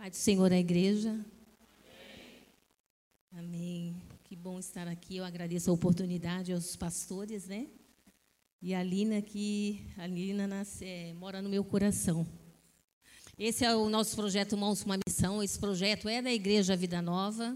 Pai do Senhor, a igreja. Amém. Amém. Que bom estar aqui. Eu agradeço a oportunidade aos pastores, né? E a Lina, que a Lina nasce, é, mora no meu coração. Esse é o nosso projeto Mãos com uma Missão. Esse projeto é da Igreja Vida Nova.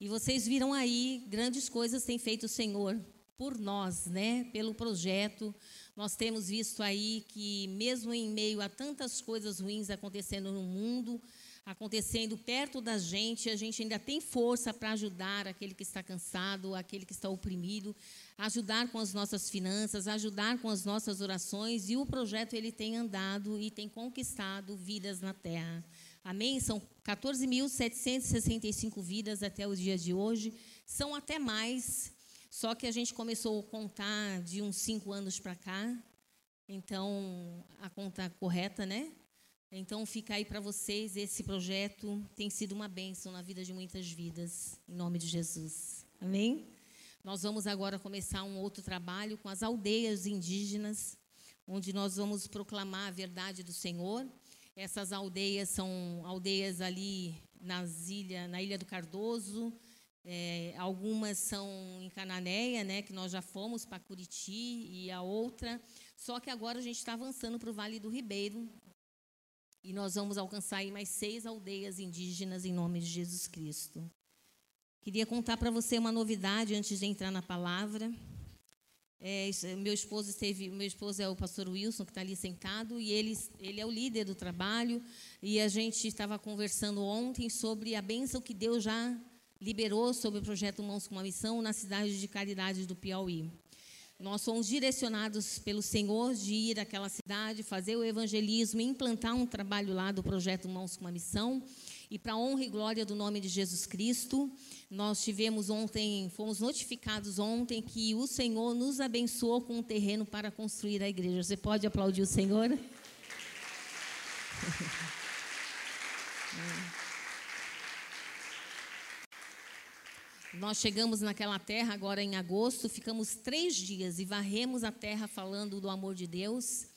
E vocês viram aí, grandes coisas tem feito o Senhor por nós, né? Pelo projeto. Nós temos visto aí que, mesmo em meio a tantas coisas ruins acontecendo no mundo, acontecendo perto da gente, a gente ainda tem força para ajudar aquele que está cansado, aquele que está oprimido, ajudar com as nossas finanças, ajudar com as nossas orações, e o projeto ele tem andado e tem conquistado vidas na terra. Amém? São 14.765 vidas até o dia de hoje, são até mais só que a gente começou a contar de uns cinco anos para cá, então a conta correta, né? Então fica aí para vocês, esse projeto tem sido uma bênção na vida de muitas vidas, em nome de Jesus. Amém? Nós vamos agora começar um outro trabalho com as aldeias indígenas, onde nós vamos proclamar a verdade do Senhor. Essas aldeias são aldeias ali nas ilha, na Ilha do Cardoso, é, algumas são em Cananéia, né, que nós já fomos para Curiti, e a outra. Só que agora a gente está avançando para o Vale do Ribeiro. E nós vamos alcançar aí mais seis aldeias indígenas em nome de Jesus Cristo. Queria contar para você uma novidade antes de entrar na palavra. É, meu esposo esteve, meu esposo é o pastor Wilson que está ali sentado e ele, ele é o líder do trabalho e a gente estava conversando ontem sobre a bênção que Deus já liberou sobre o projeto Mãos com uma Missão na cidade de Caridade do Piauí. Nós fomos direcionados pelo Senhor de ir àquela cidade, fazer o evangelismo, implantar um trabalho lá do projeto Mãos com uma Missão. E para honra e glória do nome de Jesus Cristo, nós tivemos ontem, fomos notificados ontem que o Senhor nos abençoou com um terreno para construir a igreja. Você pode aplaudir o Senhor? Nós chegamos naquela terra agora em agosto, ficamos três dias e varremos a terra falando do amor de Deus.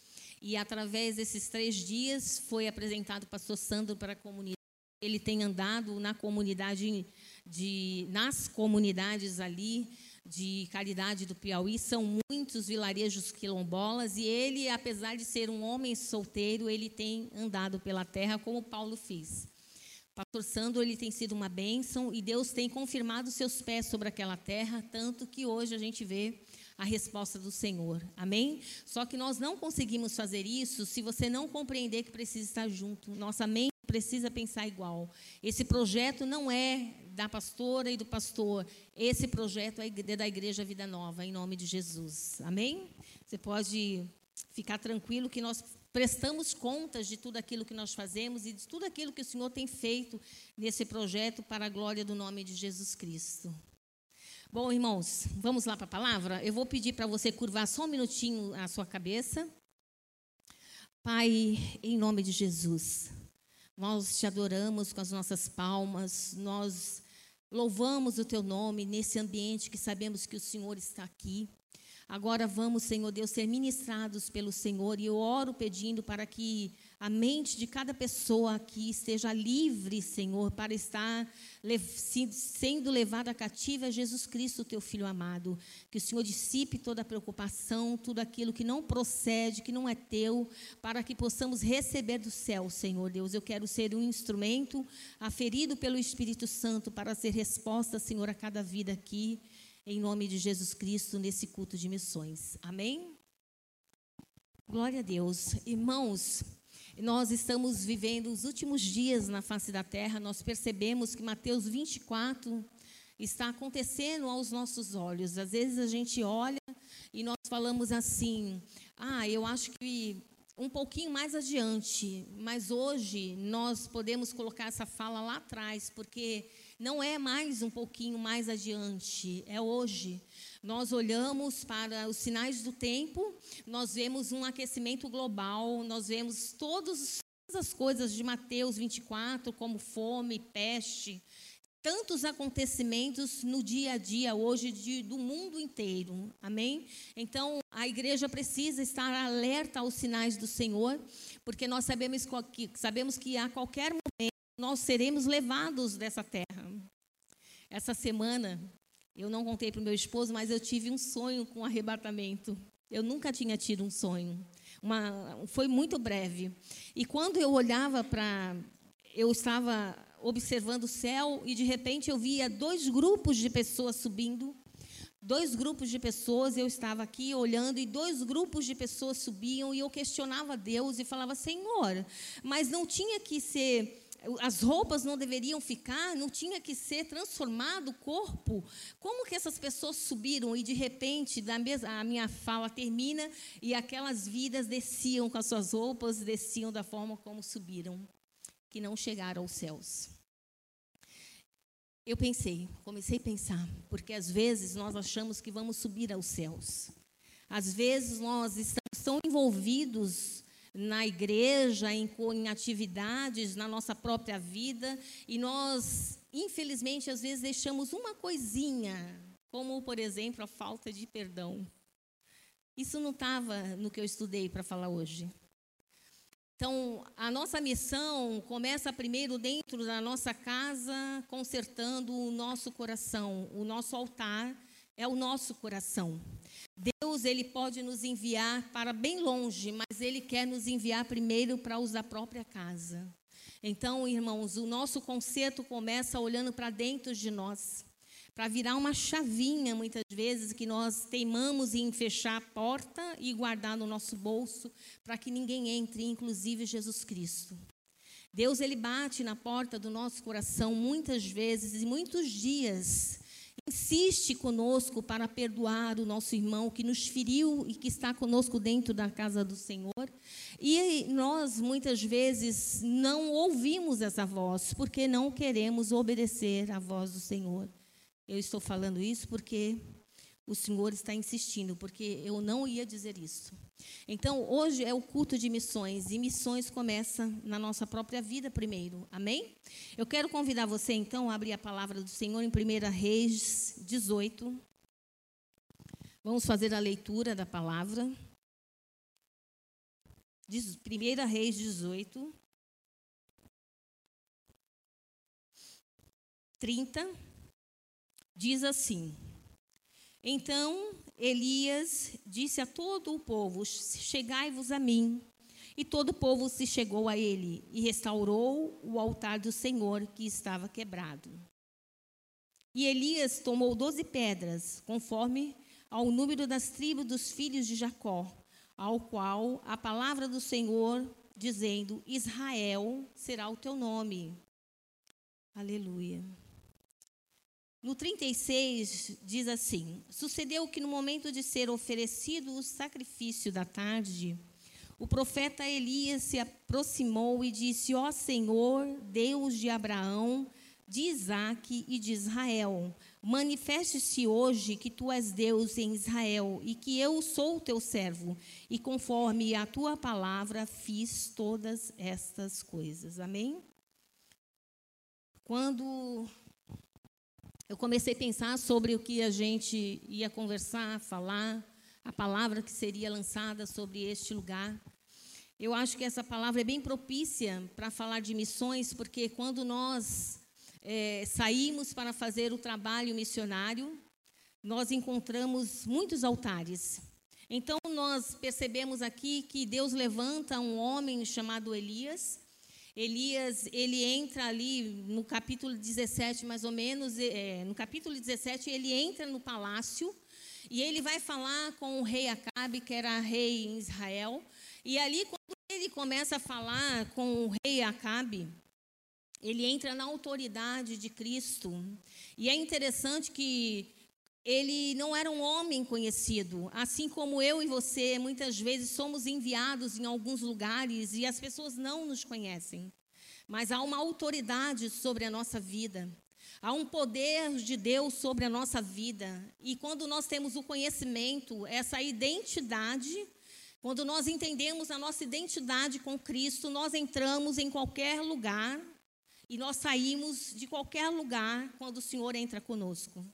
E através desses três dias foi apresentado o pastor Sandro para a comunidade. Ele tem andado na comunidade, de, nas comunidades ali de caridade do Piauí. São muitos vilarejos quilombolas e ele, apesar de ser um homem solteiro, ele tem andado pela terra como Paulo fez. Pastor Sandro, ele tem sido uma bênção e Deus tem confirmado seus pés sobre aquela terra, tanto que hoje a gente vê a resposta do Senhor. Amém? Só que nós não conseguimos fazer isso se você não compreender que precisa estar junto. Nossa mente precisa pensar igual. Esse projeto não é da pastora e do pastor. Esse projeto é da Igreja Vida Nova, em nome de Jesus. Amém? Você pode ficar tranquilo que nós prestamos contas de tudo aquilo que nós fazemos e de tudo aquilo que o Senhor tem feito nesse projeto para a glória do nome de Jesus Cristo. Bom, irmãos, vamos lá para a palavra? Eu vou pedir para você curvar só um minutinho a sua cabeça. Pai, em nome de Jesus, nós te adoramos com as nossas palmas, nós louvamos o teu nome nesse ambiente que sabemos que o Senhor está aqui. Agora vamos, Senhor Deus, ser ministrados pelo Senhor e eu oro pedindo para que a mente de cada pessoa aqui esteja livre, Senhor, para estar sendo levada cativa a Jesus Cristo, teu Filho amado. Que o Senhor dissipe toda a preocupação, tudo aquilo que não procede, que não é teu, para que possamos receber do céu, Senhor Deus. Eu quero ser um instrumento aferido pelo Espírito Santo para ser resposta, Senhor, a cada vida aqui em nome de Jesus Cristo nesse culto de missões. Amém? Glória a Deus. Irmãos, nós estamos vivendo os últimos dias na face da terra, nós percebemos que Mateus 24 está acontecendo aos nossos olhos. Às vezes a gente olha e nós falamos assim: ah, eu acho que um pouquinho mais adiante, mas hoje nós podemos colocar essa fala lá atrás, porque não é mais um pouquinho mais adiante, é hoje. Nós olhamos para os sinais do tempo, nós vemos um aquecimento global, nós vemos todos, todas as coisas de Mateus 24, como fome, peste, tantos acontecimentos no dia a dia hoje de, do mundo inteiro. Amém? Então, a igreja precisa estar alerta aos sinais do Senhor, porque nós sabemos que, sabemos que a qualquer momento nós seremos levados dessa terra. Essa semana, eu não contei para o meu esposo, mas eu tive um sonho com arrebatamento. Eu nunca tinha tido um sonho. Uma, foi muito breve. E quando eu olhava para. Eu estava observando o céu e de repente eu via dois grupos de pessoas subindo. Dois grupos de pessoas, eu estava aqui olhando e dois grupos de pessoas subiam e eu questionava Deus e falava: Senhor, mas não tinha que ser as roupas não deveriam ficar, não tinha que ser transformado o corpo. Como que essas pessoas subiram e de repente a minha fala termina e aquelas vidas desciam com as suas roupas, desciam da forma como subiram, que não chegaram aos céus. Eu pensei, comecei a pensar, porque às vezes nós achamos que vamos subir aos céus. Às vezes nós estamos tão envolvidos na igreja, em, em atividades, na nossa própria vida, e nós, infelizmente, às vezes deixamos uma coisinha, como, por exemplo, a falta de perdão. Isso não estava no que eu estudei para falar hoje. Então, a nossa missão começa primeiro dentro da nossa casa, consertando o nosso coração. O nosso altar é o nosso coração. Deus ele pode nos enviar para bem longe, mas ele quer nos enviar primeiro para os da própria casa. Então, irmãos, o nosso conceito começa olhando para dentro de nós, para virar uma chavinha muitas vezes que nós teimamos em fechar a porta e guardar no nosso bolso para que ninguém entre, inclusive Jesus Cristo. Deus ele bate na porta do nosso coração muitas vezes e muitos dias insiste conosco para perdoar o nosso irmão que nos feriu e que está conosco dentro da casa do Senhor. E nós, muitas vezes, não ouvimos essa voz, porque não queremos obedecer à voz do Senhor. Eu estou falando isso porque o Senhor está insistindo, porque eu não ia dizer isso. Então, hoje é o culto de missões, e missões começa na nossa própria vida primeiro. Amém? Eu quero convidar você, então, a abrir a palavra do Senhor em 1 Reis 18. Vamos fazer a leitura da palavra. 1 Reis 18. 30. Diz assim. Então Elias disse a todo o povo: Chegai-vos a mim. E todo o povo se chegou a ele e restaurou o altar do Senhor que estava quebrado. E Elias tomou doze pedras, conforme ao número das tribos dos filhos de Jacó, ao qual a palavra do Senhor, dizendo: Israel será o teu nome. Aleluia. No 36 diz assim: Sucedeu que no momento de ser oferecido o sacrifício da tarde, o profeta Elias se aproximou e disse: Ó Senhor, Deus de Abraão, de Isaque e de Israel, manifeste-se hoje que tu és Deus em Israel e que eu sou teu servo, e conforme a tua palavra fiz todas estas coisas. Amém? Quando eu comecei a pensar sobre o que a gente ia conversar, falar, a palavra que seria lançada sobre este lugar. Eu acho que essa palavra é bem propícia para falar de missões, porque quando nós é, saímos para fazer o trabalho missionário, nós encontramos muitos altares. Então, nós percebemos aqui que Deus levanta um homem chamado Elias, Elias, ele entra ali no capítulo 17, mais ou menos, é, no capítulo 17, ele entra no palácio e ele vai falar com o rei Acabe, que era rei em Israel. E ali, quando ele começa a falar com o rei Acabe, ele entra na autoridade de Cristo. E é interessante que ele não era um homem conhecido, assim como eu e você, muitas vezes somos enviados em alguns lugares e as pessoas não nos conhecem. Mas há uma autoridade sobre a nossa vida. Há um poder de Deus sobre a nossa vida. E quando nós temos o conhecimento, essa identidade, quando nós entendemos a nossa identidade com Cristo, nós entramos em qualquer lugar e nós saímos de qualquer lugar quando o Senhor entra conosco.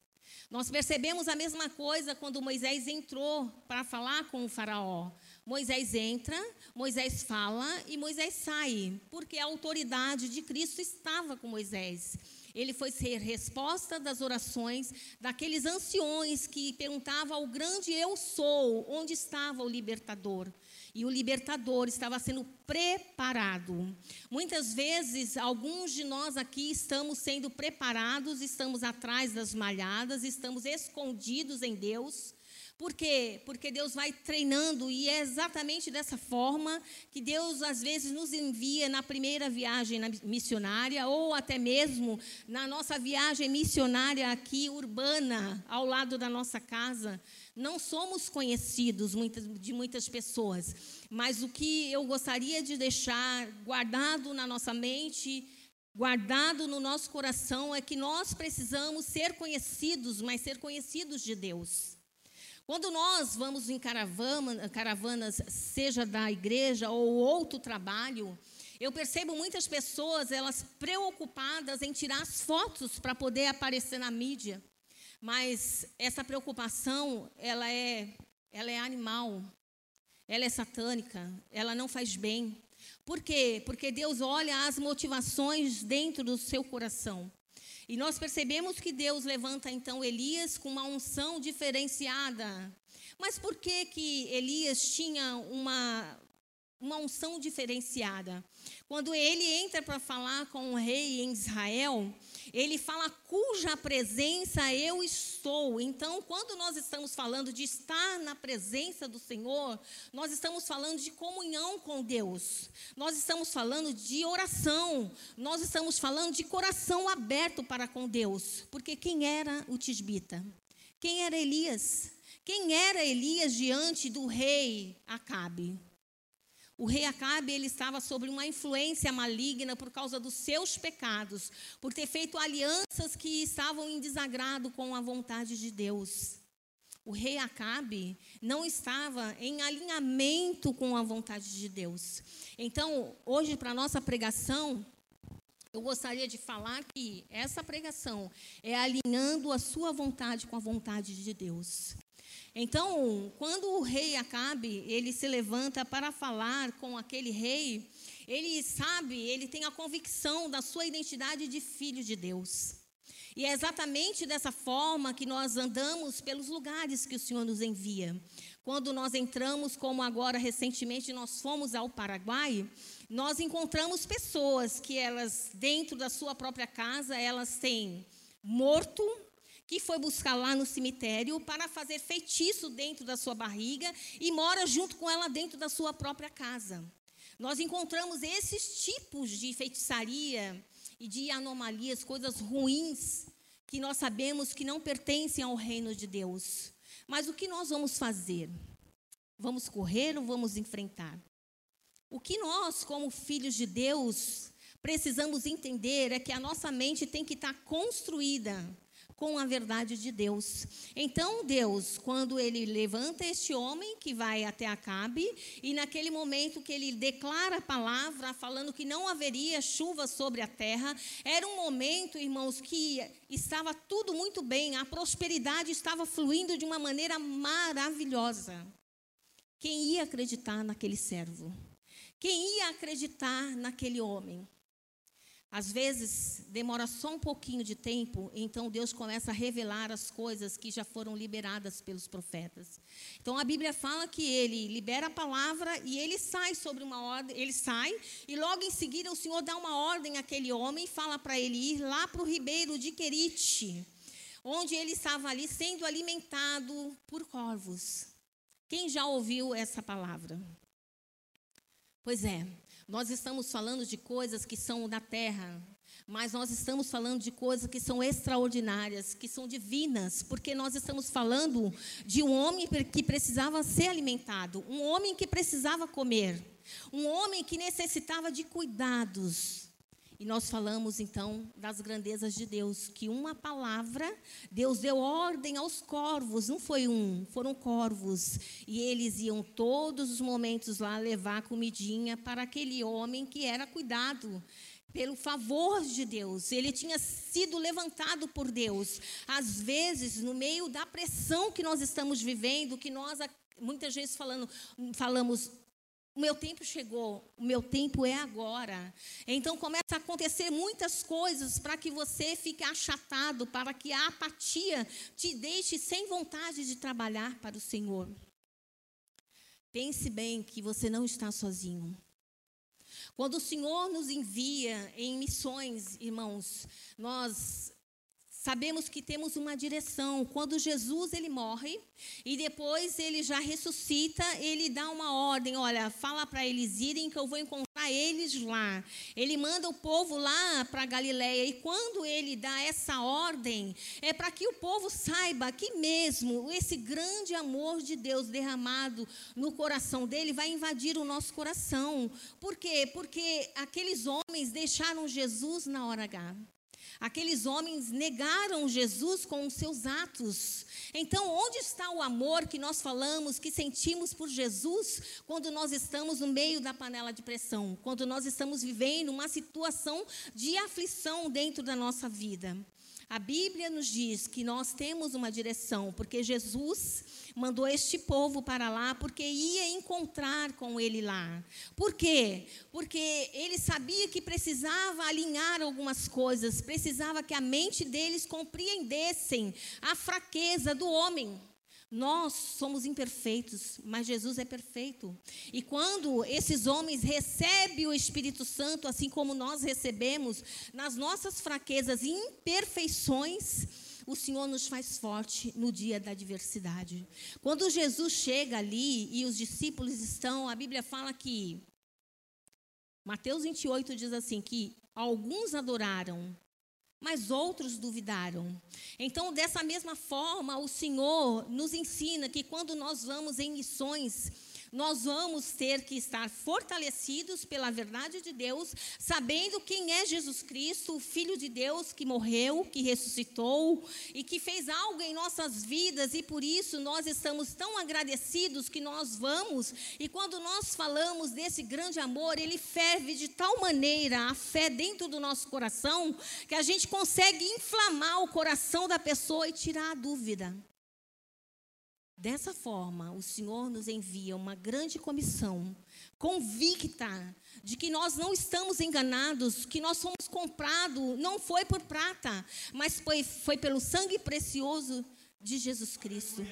Nós percebemos a mesma coisa quando Moisés entrou para falar com o Faraó. Moisés entra, Moisés fala e Moisés sai, porque a autoridade de Cristo estava com Moisés. Ele foi ser resposta das orações daqueles anciões que perguntavam ao grande eu sou, onde estava o libertador? E o libertador estava sendo preparado. Muitas vezes, alguns de nós aqui estamos sendo preparados, estamos atrás das malhadas, estamos escondidos em Deus por quê? Porque Deus vai treinando e é exatamente dessa forma que Deus às vezes nos envia na primeira viagem missionária ou até mesmo na nossa viagem missionária aqui urbana, ao lado da nossa casa. Não somos conhecidos de muitas pessoas, mas o que eu gostaria de deixar guardado na nossa mente, guardado no nosso coração, é que nós precisamos ser conhecidos, mas ser conhecidos de Deus. Quando nós vamos em caravana, caravanas, seja da igreja ou outro trabalho, eu percebo muitas pessoas, elas preocupadas em tirar as fotos para poder aparecer na mídia. Mas essa preocupação, ela é, ela é animal. Ela é satânica, ela não faz bem. Por quê? Porque Deus olha as motivações dentro do seu coração. E nós percebemos que Deus levanta então Elias com uma unção diferenciada. Mas por que que Elias tinha uma uma unção diferenciada. Quando ele entra para falar com o rei em Israel, ele fala cuja presença eu estou. Então, quando nós estamos falando de estar na presença do Senhor, nós estamos falando de comunhão com Deus. Nós estamos falando de oração. Nós estamos falando de coração aberto para com Deus. Porque quem era o tisbita? Quem era Elias? Quem era Elias diante do rei Acabe? O rei Acabe ele estava sob uma influência maligna por causa dos seus pecados, por ter feito alianças que estavam em desagrado com a vontade de Deus. O rei Acabe não estava em alinhamento com a vontade de Deus. Então, hoje, para nossa pregação, eu gostaria de falar que essa pregação é alinhando a sua vontade com a vontade de Deus. Então, quando o rei Acabe, ele se levanta para falar com aquele rei, ele sabe, ele tem a convicção da sua identidade de filho de Deus. E é exatamente dessa forma que nós andamos pelos lugares que o Senhor nos envia. Quando nós entramos, como agora recentemente nós fomos ao Paraguai, nós encontramos pessoas que elas dentro da sua própria casa, elas têm morto que foi buscar lá no cemitério para fazer feitiço dentro da sua barriga e mora junto com ela dentro da sua própria casa. Nós encontramos esses tipos de feitiçaria e de anomalias, coisas ruins, que nós sabemos que não pertencem ao reino de Deus. Mas o que nós vamos fazer? Vamos correr ou vamos enfrentar? O que nós, como filhos de Deus, precisamos entender é que a nossa mente tem que estar construída com a verdade de Deus. Então, Deus, quando ele levanta este homem que vai até Acabe, e naquele momento que ele declara a palavra, falando que não haveria chuva sobre a terra, era um momento, irmãos, que estava tudo muito bem, a prosperidade estava fluindo de uma maneira maravilhosa. Quem ia acreditar naquele servo? Quem ia acreditar naquele homem? Às vezes demora só um pouquinho de tempo, então Deus começa a revelar as coisas que já foram liberadas pelos profetas. Então a Bíblia fala que ele libera a palavra e ele sai sobre uma ordem, ele sai e logo em seguida o Senhor dá uma ordem àquele homem, fala para ele ir lá para o ribeiro de Querite, onde ele estava ali sendo alimentado por corvos. Quem já ouviu essa palavra? Pois é, nós estamos falando de coisas que são da terra, mas nós estamos falando de coisas que são extraordinárias, que são divinas, porque nós estamos falando de um homem que precisava ser alimentado, um homem que precisava comer, um homem que necessitava de cuidados. E nós falamos então das grandezas de Deus, que uma palavra, Deus deu ordem aos corvos, não foi um, foram corvos. E eles iam todos os momentos lá levar comidinha para aquele homem que era cuidado pelo favor de Deus, ele tinha sido levantado por Deus. Às vezes, no meio da pressão que nós estamos vivendo, que nós muitas vezes falando, falamos, o meu tempo chegou, o meu tempo é agora. Então começa a acontecer muitas coisas para que você fique achatado, para que a apatia te deixe sem vontade de trabalhar para o Senhor. Pense bem que você não está sozinho. Quando o Senhor nos envia em missões, irmãos, nós Sabemos que temos uma direção. Quando Jesus ele morre e depois ele já ressuscita, ele dá uma ordem, olha, fala para eles irem que eu vou encontrar eles lá. Ele manda o povo lá para Galiléia e quando ele dá essa ordem, é para que o povo saiba que mesmo esse grande amor de Deus derramado no coração dele vai invadir o nosso coração. Por quê? Porque aqueles homens deixaram Jesus na hora H. Aqueles homens negaram Jesus com os seus atos. Então, onde está o amor que nós falamos, que sentimos por Jesus, quando nós estamos no meio da panela de pressão, quando nós estamos vivendo uma situação de aflição dentro da nossa vida? A Bíblia nos diz que nós temos uma direção, porque Jesus mandou este povo para lá, porque ia encontrar com ele lá. Por quê? Porque ele sabia que precisava alinhar algumas coisas, precisava que a mente deles compreendessem a fraqueza do homem. Nós somos imperfeitos, mas Jesus é perfeito. E quando esses homens recebem o Espírito Santo, assim como nós recebemos, nas nossas fraquezas e imperfeições, o Senhor nos faz forte no dia da adversidade. Quando Jesus chega ali e os discípulos estão, a Bíblia fala que Mateus 28 diz assim que alguns adoraram, mas outros duvidaram. Então, dessa mesma forma, o Senhor nos ensina que quando nós vamos em missões, nós vamos ter que estar fortalecidos pela verdade de Deus, sabendo quem é Jesus Cristo, o Filho de Deus que morreu, que ressuscitou e que fez algo em nossas vidas, e por isso nós estamos tão agradecidos que nós vamos, e quando nós falamos desse grande amor, ele ferve de tal maneira a fé dentro do nosso coração, que a gente consegue inflamar o coração da pessoa e tirar a dúvida. Dessa forma, o Senhor nos envia uma grande comissão, convicta de que nós não estamos enganados, que nós somos comprados, não foi por prata, mas foi, foi pelo sangue precioso de Jesus Cristo.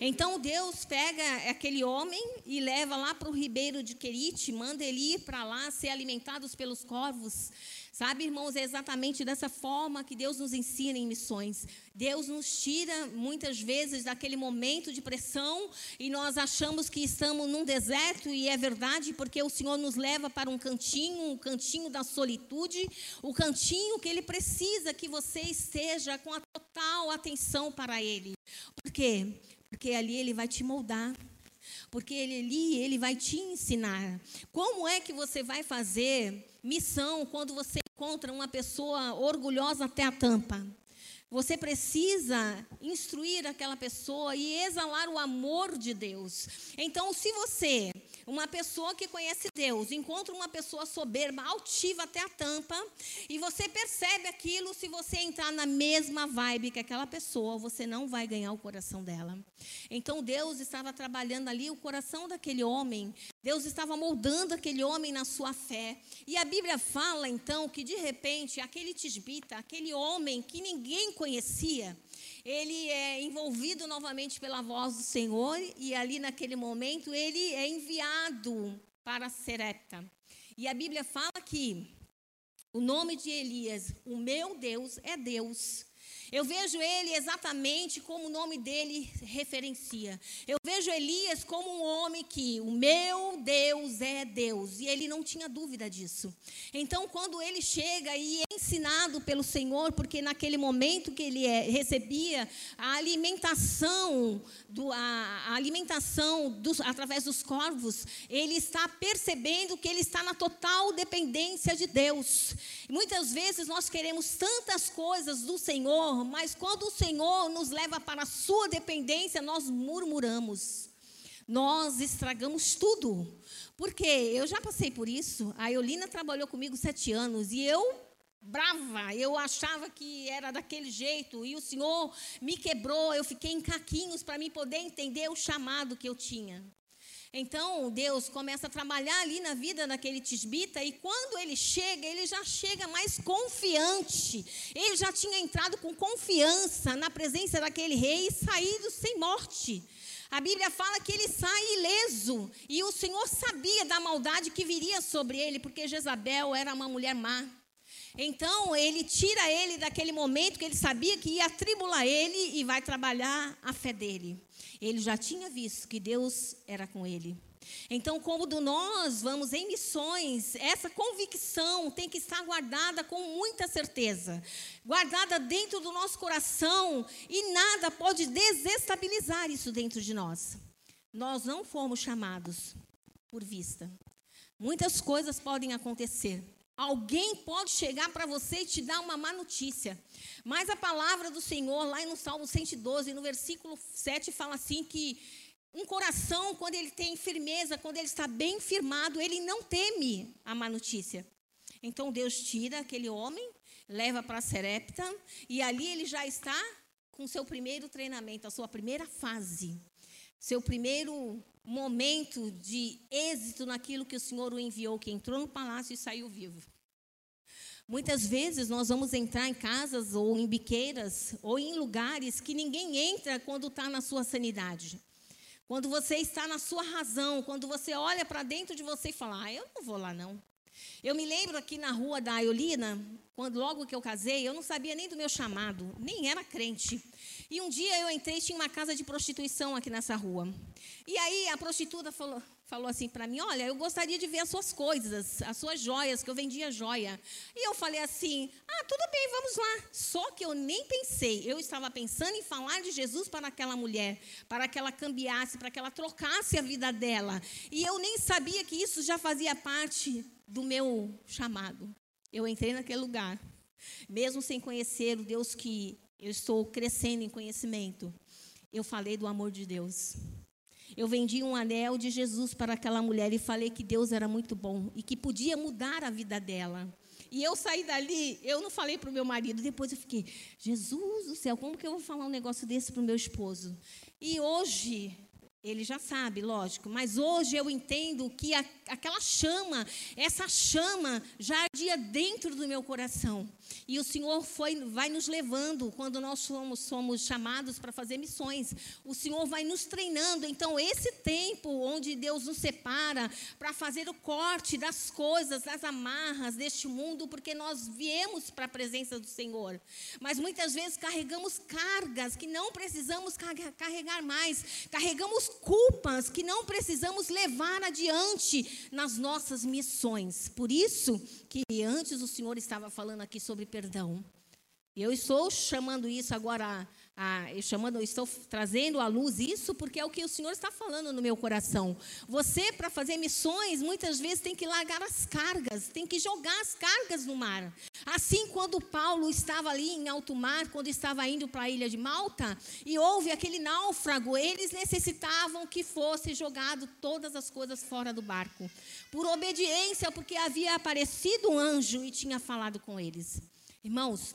Então Deus pega aquele homem e leva lá para o ribeiro de Querite, manda ele ir para lá ser alimentados pelos corvos. Sabe, irmãos, é exatamente dessa forma que Deus nos ensina em missões. Deus nos tira muitas vezes daquele momento de pressão e nós achamos que estamos num deserto e é verdade porque o Senhor nos leva para um cantinho, um cantinho da solitude, o cantinho que ele precisa que você esteja com a total atenção para ele. Por quê? Porque ali ele vai te moldar porque ele ali ele vai te ensinar como é que você vai fazer missão quando você encontra uma pessoa orgulhosa até a tampa. Você precisa instruir aquela pessoa e exalar o amor de Deus. Então, se você uma pessoa que conhece Deus encontra uma pessoa soberba, altiva até a tampa, e você percebe aquilo, se você entrar na mesma vibe que aquela pessoa, você não vai ganhar o coração dela. Então Deus estava trabalhando ali o coração daquele homem, Deus estava moldando aquele homem na sua fé. E a Bíblia fala então que de repente aquele tisbita, aquele homem que ninguém conhecia, ele é envolvido novamente pela voz do Senhor e ali naquele momento ele é enviado para Serepta. E a Bíblia fala que o nome de Elias, o meu Deus é Deus. Eu vejo ele exatamente como o nome dele referencia. Eu vejo Elias como um homem que o meu Deus é Deus, e ele não tinha dúvida disso. Então, quando ele chega e é ensinado pelo Senhor, porque naquele momento que ele é, recebia a alimentação, do, a, a alimentação dos, através dos corvos, ele está percebendo que ele está na total dependência de Deus. Muitas vezes nós queremos tantas coisas do Senhor, mas quando o Senhor nos leva para a sua dependência, nós murmuramos. Nós estragamos tudo. Porque eu já passei por isso. A Eulina trabalhou comigo sete anos e eu brava, eu achava que era daquele jeito, e o Senhor me quebrou, eu fiquei em caquinhos para me poder entender o chamado que eu tinha. Então, Deus começa a trabalhar ali na vida daquele tisbita, e quando ele chega, ele já chega mais confiante. Ele já tinha entrado com confiança na presença daquele rei e saído sem morte. A Bíblia fala que ele sai ileso, e o Senhor sabia da maldade que viria sobre ele, porque Jezabel era uma mulher má. Então, ele tira ele daquele momento que ele sabia que ia atribular ele e vai trabalhar a fé dele. Ele já tinha visto que Deus era com ele. Então, quando nós vamos em missões, essa convicção tem que estar guardada com muita certeza, guardada dentro do nosso coração, e nada pode desestabilizar isso dentro de nós. Nós não fomos chamados por vista. Muitas coisas podem acontecer, Alguém pode chegar para você e te dar uma má notícia. Mas a palavra do Senhor, lá no Salmo 112, no versículo 7, fala assim: que um coração, quando ele tem firmeza, quando ele está bem firmado, ele não teme a má notícia. Então Deus tira aquele homem, leva para Serepta, e ali ele já está com seu primeiro treinamento, a sua primeira fase, seu primeiro momento de êxito naquilo que o Senhor o enviou, que entrou no palácio e saiu vivo. Muitas vezes nós vamos entrar em casas ou em biqueiras ou em lugares que ninguém entra quando está na sua sanidade. Quando você está na sua razão, quando você olha para dentro de você e fala: ah, eu não vou lá não. Eu me lembro aqui na rua da Aiolina, quando logo que eu casei, eu não sabia nem do meu chamado, nem era crente. E um dia eu entrei, tinha uma casa de prostituição aqui nessa rua. E aí a prostituta falou, falou assim para mim: Olha, eu gostaria de ver as suas coisas, as suas joias, que eu vendia joia. E eu falei assim: Ah, tudo bem, vamos lá. Só que eu nem pensei, eu estava pensando em falar de Jesus para aquela mulher, para que ela cambiasse, para que ela trocasse a vida dela. E eu nem sabia que isso já fazia parte do meu chamado. Eu entrei naquele lugar, mesmo sem conhecer o Deus que eu estou crescendo em conhecimento. Eu falei do amor de Deus. Eu vendi um anel de Jesus para aquela mulher e falei que Deus era muito bom e que podia mudar a vida dela. E eu saí dali, eu não falei para o meu marido, depois eu fiquei, Jesus do céu, como que eu vou falar um negócio desse para o meu esposo? E hoje, ele já sabe, lógico, mas hoje eu entendo que a, aquela chama, essa chama já ardia dentro do meu coração. E o Senhor foi, vai nos levando quando nós somos, somos chamados para fazer missões. O Senhor vai nos treinando. Então, esse tempo onde Deus nos separa para fazer o corte das coisas, das amarras deste mundo, porque nós viemos para a presença do Senhor. Mas muitas vezes carregamos cargas que não precisamos carregar mais, carregamos culpas que não precisamos levar adiante nas nossas missões. Por isso que antes o Senhor estava falando aqui sobre perdão. Eu estou chamando isso agora ah, chamando, estou trazendo à luz isso porque é o que o Senhor está falando no meu coração. Você, para fazer missões, muitas vezes tem que largar as cargas, tem que jogar as cargas no mar. Assim, quando Paulo estava ali em alto mar, quando estava indo para a ilha de Malta, e houve aquele náufrago, eles necessitavam que fosse jogado todas as coisas fora do barco, por obediência, porque havia aparecido um anjo e tinha falado com eles. Irmãos,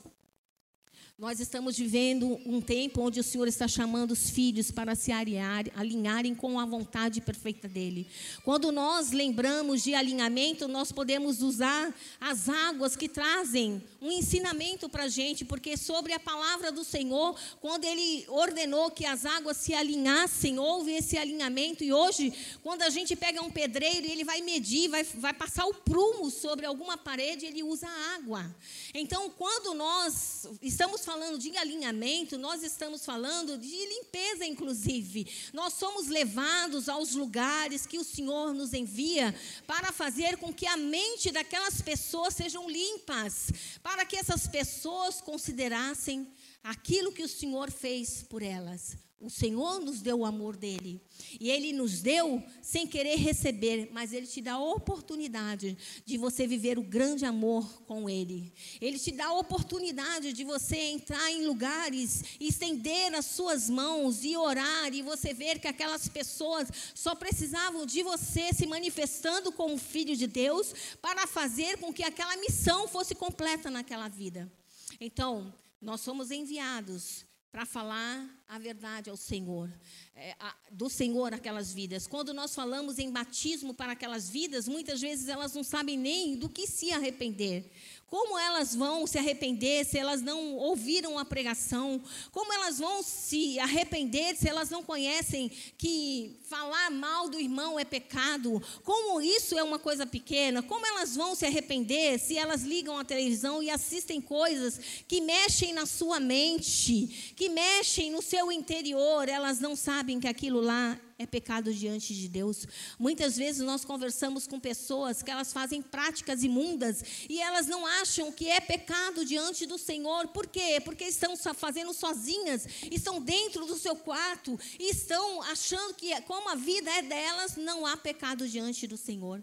nós estamos vivendo um tempo onde o Senhor está chamando os filhos para se alinhar, alinharem com a vontade perfeita dele. Quando nós lembramos de alinhamento, nós podemos usar as águas que trazem um ensinamento para a gente, porque sobre a palavra do Senhor, quando ele ordenou que as águas se alinhassem, houve esse alinhamento. E hoje, quando a gente pega um pedreiro e ele vai medir, vai, vai passar o prumo sobre alguma parede, ele usa água. Então, quando nós estamos falando de alinhamento, nós estamos falando de limpeza, inclusive. Nós somos levados aos lugares que o Senhor nos envia para fazer com que a mente daquelas pessoas sejam limpas, para que essas pessoas considerassem aquilo que o Senhor fez por elas. O Senhor nos deu o amor dele. E ele nos deu sem querer receber, mas ele te dá a oportunidade de você viver o grande amor com ele. Ele te dá a oportunidade de você entrar em lugares, estender as suas mãos e orar e você ver que aquelas pessoas só precisavam de você se manifestando como filho de Deus para fazer com que aquela missão fosse completa naquela vida. Então, nós somos enviados para falar a verdade ao Senhor, é, a, do Senhor aquelas vidas. Quando nós falamos em batismo para aquelas vidas, muitas vezes elas não sabem nem do que se arrepender. Como elas vão se arrepender se elas não ouviram a pregação? Como elas vão se arrepender se elas não conhecem que falar mal do irmão é pecado? Como isso é uma coisa pequena? Como elas vão se arrepender se elas ligam a televisão e assistem coisas que mexem na sua mente, que mexem no seu interior? Elas não sabem que aquilo lá é pecado diante de Deus. Muitas vezes nós conversamos com pessoas que elas fazem práticas imundas e elas não acham que é pecado diante do Senhor. Por quê? Porque estão fazendo sozinhas, estão dentro do seu quarto e estão achando que como a vida é delas, não há pecado diante do Senhor.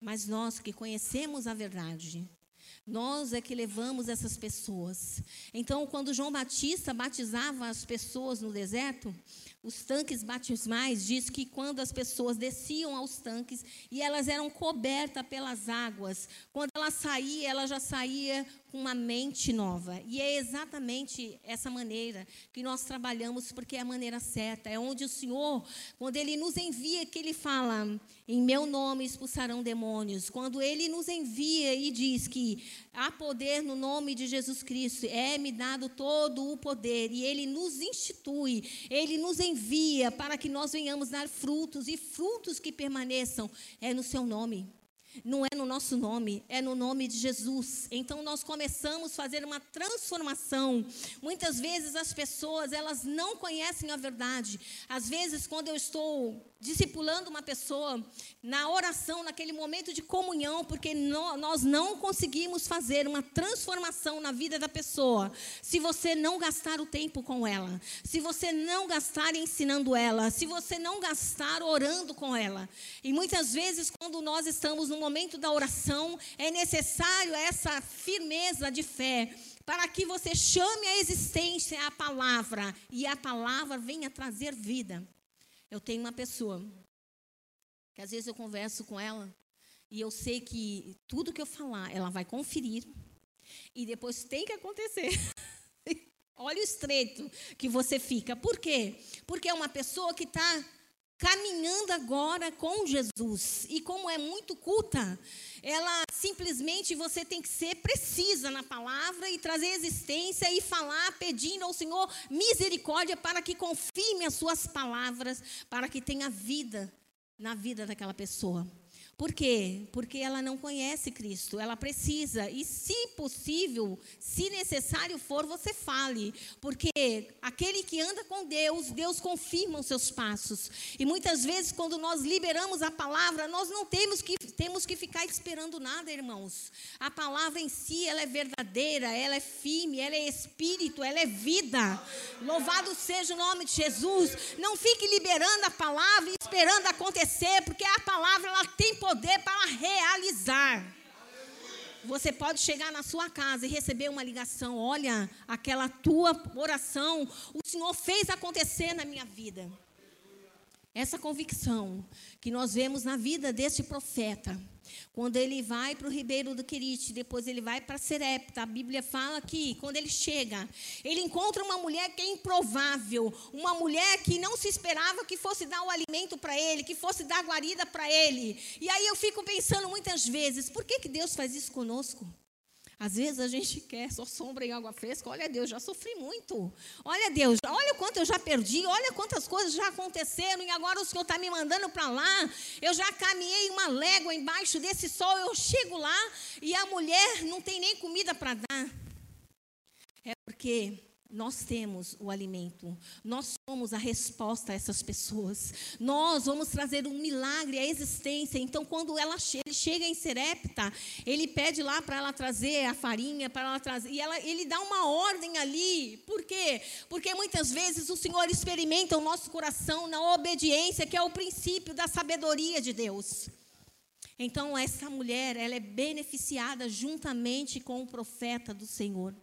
Mas nós que conhecemos a verdade, nós é que levamos essas pessoas. Então, quando João Batista batizava as pessoas no deserto, os tanques batismais diz que quando as pessoas desciam aos tanques e elas eram cobertas pelas águas, quando ela saía, ela já saía com uma mente nova. E é exatamente essa maneira que nós trabalhamos, porque é a maneira certa. É onde o Senhor, quando Ele nos envia, que Ele fala: em meu nome expulsarão demônios. Quando Ele nos envia e diz que há poder no nome de Jesus Cristo, é-me dado todo o poder, e Ele nos institui, Ele nos envia para que nós venhamos dar frutos, e frutos que permaneçam, é no Seu nome. Não é no nosso nome, é no nome de Jesus. Então nós começamos a fazer uma transformação. Muitas vezes as pessoas, elas não conhecem a verdade. Às vezes quando eu estou discipulando uma pessoa na oração, naquele momento de comunhão, porque nós não conseguimos fazer uma transformação na vida da pessoa se você não gastar o tempo com ela, se você não gastar ensinando ela, se você não gastar orando com ela. E muitas vezes, quando nós estamos no momento da oração, é necessário essa firmeza de fé para que você chame a existência a palavra e a palavra venha trazer vida. Eu tenho uma pessoa que às vezes eu converso com ela e eu sei que tudo que eu falar, ela vai conferir e depois tem que acontecer. Olha o estreito que você fica. Por quê? Porque é uma pessoa que está caminhando agora com Jesus. E como é muito culta, ela simplesmente você tem que ser precisa na palavra e trazer existência e falar pedindo ao Senhor misericórdia para que confirme as suas palavras, para que tenha vida na vida daquela pessoa. Por quê? Porque ela não conhece Cristo, ela precisa, e se possível, se necessário for, você fale, porque aquele que anda com Deus, Deus confirma os seus passos. E muitas vezes, quando nós liberamos a palavra, nós não temos que, temos que ficar esperando nada, irmãos. A palavra em si, ela é verdadeira, ela é firme, ela é espírito, ela é vida. Louvado seja o nome de Jesus. Não fique liberando a palavra e esperando acontecer, porque a palavra ela tem poder poder para realizar. Você pode chegar na sua casa e receber uma ligação. Olha, aquela tua oração, o Senhor fez acontecer na minha vida. Essa convicção que nós vemos na vida deste profeta, quando ele vai para o Ribeiro do Querite, depois ele vai para Serepta, a Bíblia fala que quando ele chega, ele encontra uma mulher que é improvável, uma mulher que não se esperava que fosse dar o alimento para ele, que fosse dar guarida para ele. E aí eu fico pensando muitas vezes, por que, que Deus faz isso conosco? Às vezes a gente quer só sombra em água fresca. Olha, Deus, já sofri muito. Olha, Deus, olha quanto eu já perdi. Olha quantas coisas já aconteceram. E agora o Senhor está me mandando para lá. Eu já caminhei uma légua embaixo desse sol. Eu chego lá e a mulher não tem nem comida para dar. É porque nós temos o alimento, nós somos a resposta a essas pessoas, nós vamos trazer um milagre à existência. Então, quando ela chega, chega em Serepta, ele pede lá para ela trazer a farinha, para ela trazer, e ela, ele dá uma ordem ali. Por quê? Porque muitas vezes o Senhor experimenta o nosso coração na obediência, que é o princípio da sabedoria de Deus. Então, essa mulher, ela é beneficiada juntamente com o profeta do Senhor.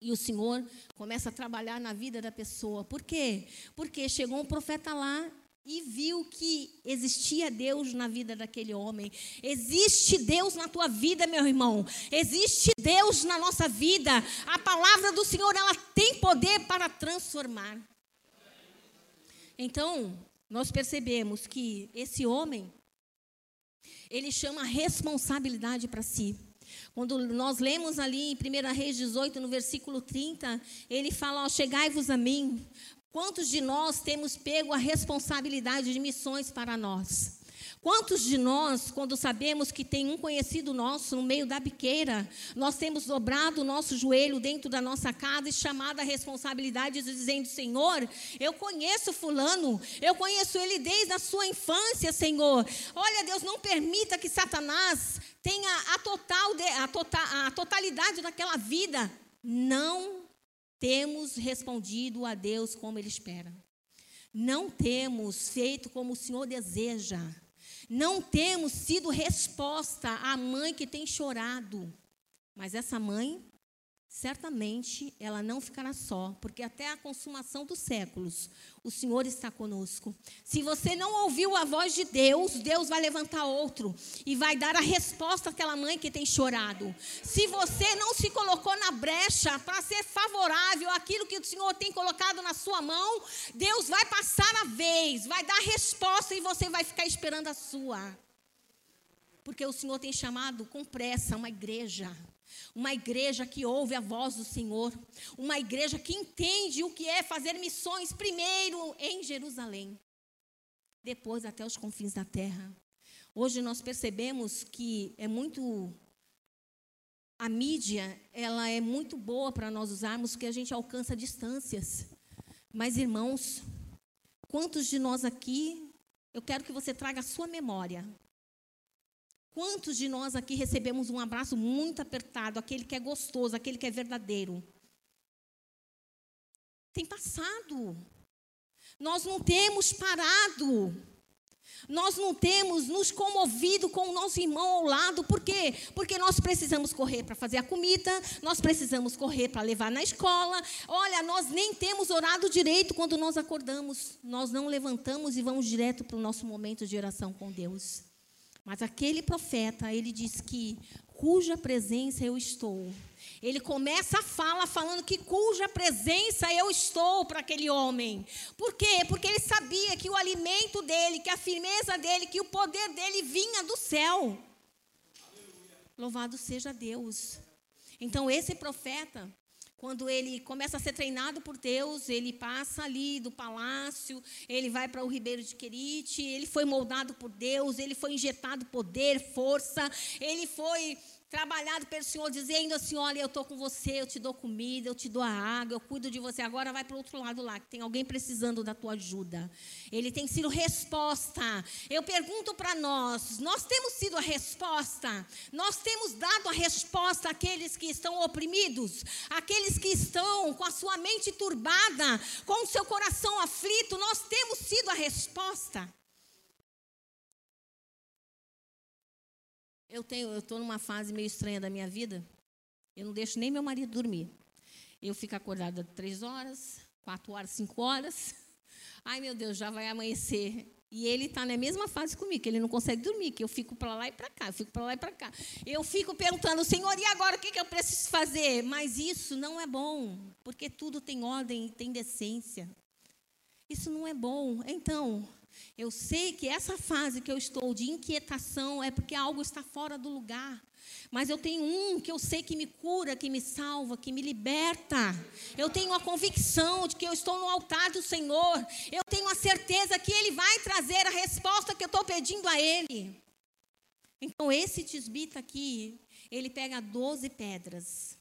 E o Senhor começa a trabalhar na vida da pessoa. Por quê? Porque chegou um profeta lá e viu que existia Deus na vida daquele homem. Existe Deus na tua vida, meu irmão. Existe Deus na nossa vida. A palavra do Senhor, ela tem poder para transformar. Então, nós percebemos que esse homem ele chama responsabilidade para si. Quando nós lemos ali em 1 Reis 18, no versículo 30, ele fala: Chegai-vos a mim. Quantos de nós temos pego a responsabilidade de missões para nós? Quantos de nós, quando sabemos que tem um conhecido nosso no meio da biqueira, nós temos dobrado o nosso joelho dentro da nossa casa e chamado a responsabilidade dizendo: Senhor, eu conheço Fulano, eu conheço ele desde a sua infância, Senhor. Olha, Deus, não permita que Satanás tenha a, total de, a, total, a totalidade daquela vida. Não temos respondido a Deus como Ele espera. Não temos feito como o Senhor deseja. Não temos sido resposta à mãe que tem chorado. Mas essa mãe, certamente, ela não ficará só, porque até a consumação dos séculos, o Senhor está conosco. Se você não ouviu a voz de Deus, Deus vai levantar outro e vai dar a resposta àquela mãe que tem chorado. Se você não se colocou na brecha para ser favorável àquilo que o Senhor tem colocado na sua mão, Deus vai passar a vez, vai dar a resposta e você vai ficar esperando a sua. Porque o Senhor tem chamado com pressa uma igreja uma igreja que ouve a voz do Senhor. Uma igreja que entende o que é fazer missões, primeiro em Jerusalém, depois até os confins da terra. Hoje nós percebemos que é muito. A mídia, ela é muito boa para nós usarmos, porque a gente alcança distâncias. Mas, irmãos, quantos de nós aqui, eu quero que você traga a sua memória Quantos de nós aqui recebemos um abraço muito apertado, aquele que é gostoso, aquele que é verdadeiro? Tem passado. Nós não temos parado. Nós não temos nos comovido com o nosso irmão ao lado. Por quê? Porque nós precisamos correr para fazer a comida, nós precisamos correr para levar na escola. Olha, nós nem temos orado direito quando nós acordamos. Nós não levantamos e vamos direto para o nosso momento de oração com Deus. Mas aquele profeta, ele diz que cuja presença eu estou. Ele começa a fala falando que cuja presença eu estou para aquele homem. Por quê? Porque ele sabia que o alimento dele, que a firmeza dele, que o poder dele vinha do céu. Aleluia. Louvado seja Deus. Então esse profeta, quando ele começa a ser treinado por Deus, ele passa ali do palácio, ele vai para o Ribeiro de Querite, ele foi moldado por Deus, ele foi injetado poder, força, ele foi trabalhado pelo Senhor, dizendo assim: Olha, eu estou com você, eu te dou comida, eu te dou a água, eu cuido de você. Agora vai para o outro lado lá, que tem alguém precisando da tua ajuda. Ele tem sido resposta. Eu pergunto para nós: nós temos sido a resposta? Nós temos dado a resposta àqueles que estão oprimidos, àqueles que estão com a sua mente turbada, com o seu coração aflito? Nós temos sido a resposta. Eu tenho, eu estou numa fase meio estranha da minha vida. Eu não deixo nem meu marido dormir. Eu fico acordada três horas, quatro horas, cinco horas. Ai, meu Deus, já vai amanhecer. E ele está na mesma fase comigo, que ele não consegue dormir, que eu fico para lá e para cá, eu fico para lá e para cá. Eu fico perguntando, Senhor, e agora o que, que eu preciso fazer? Mas isso não é bom, porque tudo tem ordem e tem decência. Isso não é bom. Então, eu sei que essa fase que eu estou de inquietação é porque algo está fora do lugar. Mas eu tenho um que eu sei que me cura, que me salva, que me liberta. Eu tenho a convicção de que eu estou no altar do Senhor. Eu tenho a certeza que Ele vai trazer a resposta que eu estou pedindo a Ele. Então, esse tisbita aqui, ele pega 12 pedras.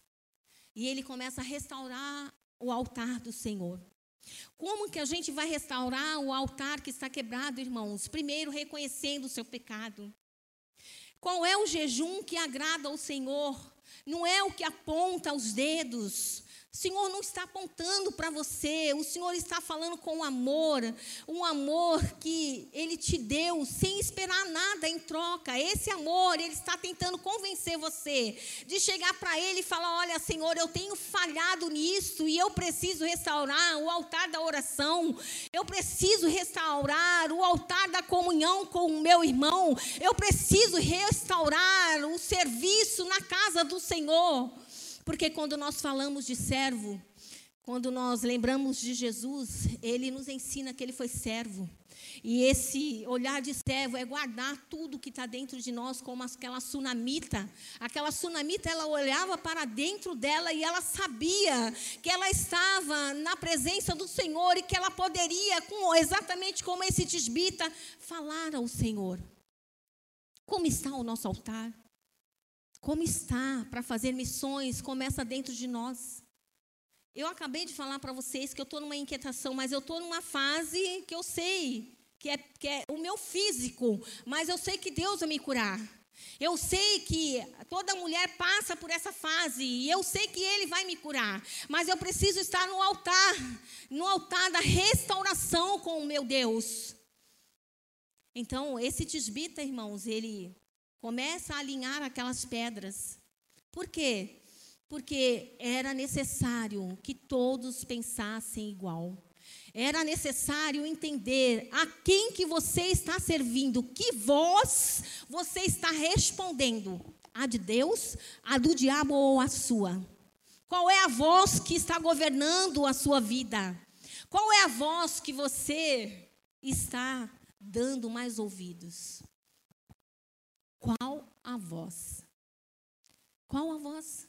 E ele começa a restaurar o altar do Senhor. Como que a gente vai restaurar o altar que está quebrado, irmãos? Primeiro, reconhecendo o seu pecado. Qual é o jejum que agrada ao Senhor? Não é o que aponta os dedos, o Senhor não está apontando para você, o Senhor está falando com amor, um amor que Ele te deu sem esperar nada em troca. Esse amor, Ele está tentando convencer você de chegar para Ele e falar: Olha, Senhor, eu tenho falhado nisso e eu preciso restaurar o altar da oração, eu preciso restaurar o altar da comunhão com o meu irmão, eu preciso restaurar o serviço na casa do Senhor. Porque quando nós falamos de servo, quando nós lembramos de Jesus, ele nos ensina que ele foi servo. E esse olhar de servo é guardar tudo que está dentro de nós, como aquela sunamita. Aquela sunamita, ela olhava para dentro dela e ela sabia que ela estava na presença do Senhor e que ela poderia, com, exatamente como esse tisbita, falar ao Senhor. Como está o nosso altar? Como está para fazer missões? Começa dentro de nós. Eu acabei de falar para vocês que eu estou numa inquietação, mas eu estou numa fase que eu sei que é, que é o meu físico, mas eu sei que Deus vai me curar. Eu sei que toda mulher passa por essa fase e eu sei que Ele vai me curar, mas eu preciso estar no altar, no altar da restauração com o meu Deus. Então, esse tisbita, irmãos, ele Começa a alinhar aquelas pedras. Por quê? Porque era necessário que todos pensassem igual. Era necessário entender a quem que você está servindo, que voz você está respondendo. A de Deus, a do diabo ou a sua? Qual é a voz que está governando a sua vida? Qual é a voz que você está dando mais ouvidos? Qual a voz? Qual a voz?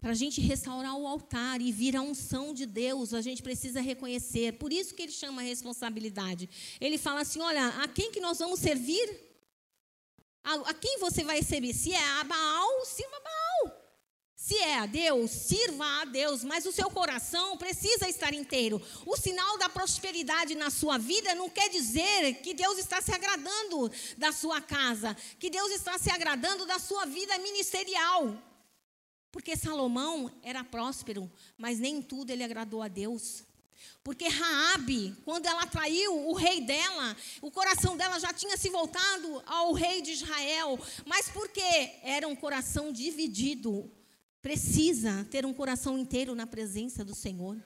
Para a gente restaurar o altar e vir a unção de Deus, a gente precisa reconhecer. Por isso que ele chama a responsabilidade. Ele fala assim: olha, a quem que nós vamos servir? A, a quem você vai servir? Se é a Baal, sirva Baal. Se é a Deus, sirva a Deus, mas o seu coração precisa estar inteiro. O sinal da prosperidade na sua vida não quer dizer que Deus está se agradando da sua casa, que Deus está se agradando da sua vida ministerial. Porque Salomão era próspero, mas nem tudo ele agradou a Deus. Porque Raabe, quando ela traiu o rei dela, o coração dela já tinha se voltado ao rei de Israel, mas porque era um coração dividido precisa ter um coração inteiro na presença do Senhor.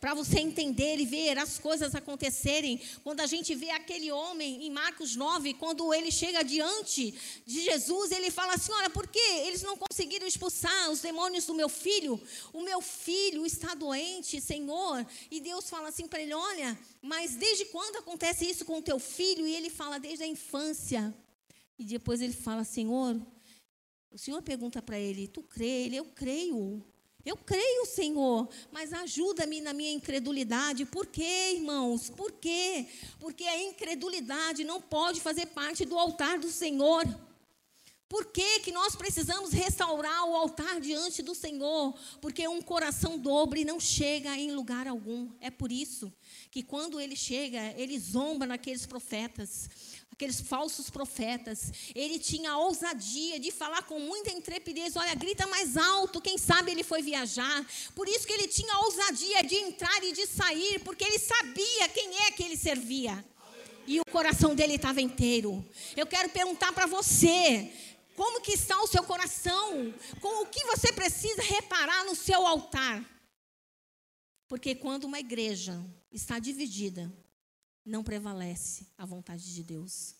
Para você entender e ver as coisas acontecerem. Quando a gente vê aquele homem em Marcos 9, quando ele chega diante de Jesus, ele fala assim: Olha, por que eles não conseguiram expulsar os demônios do meu filho? O meu filho está doente, Senhor. E Deus fala assim para ele: Olha, mas desde quando acontece isso com o teu filho? E ele fala: Desde a infância. E depois ele fala: Senhor, o Senhor pergunta para ele: Tu crê? Ele: Eu creio. Eu creio, Senhor, mas ajuda-me na minha incredulidade. Por quê, irmãos? Por quê? Porque a incredulidade não pode fazer parte do altar do Senhor. Por que, que nós precisamos restaurar o altar diante do Senhor? Porque um coração dobre não chega em lugar algum. É por isso que quando ele chega, ele zomba naqueles profetas aqueles falsos profetas. Ele tinha a ousadia de falar com muita intrepidez: olha, grita mais alto, quem sabe ele foi viajar. Por isso que ele tinha a ousadia de entrar e de sair, porque ele sabia quem é que ele servia. E o coração dele estava inteiro. Eu quero perguntar para você, como que está o seu coração? Com o que você precisa reparar no seu altar? Porque quando uma igreja está dividida, não prevalece a vontade de Deus.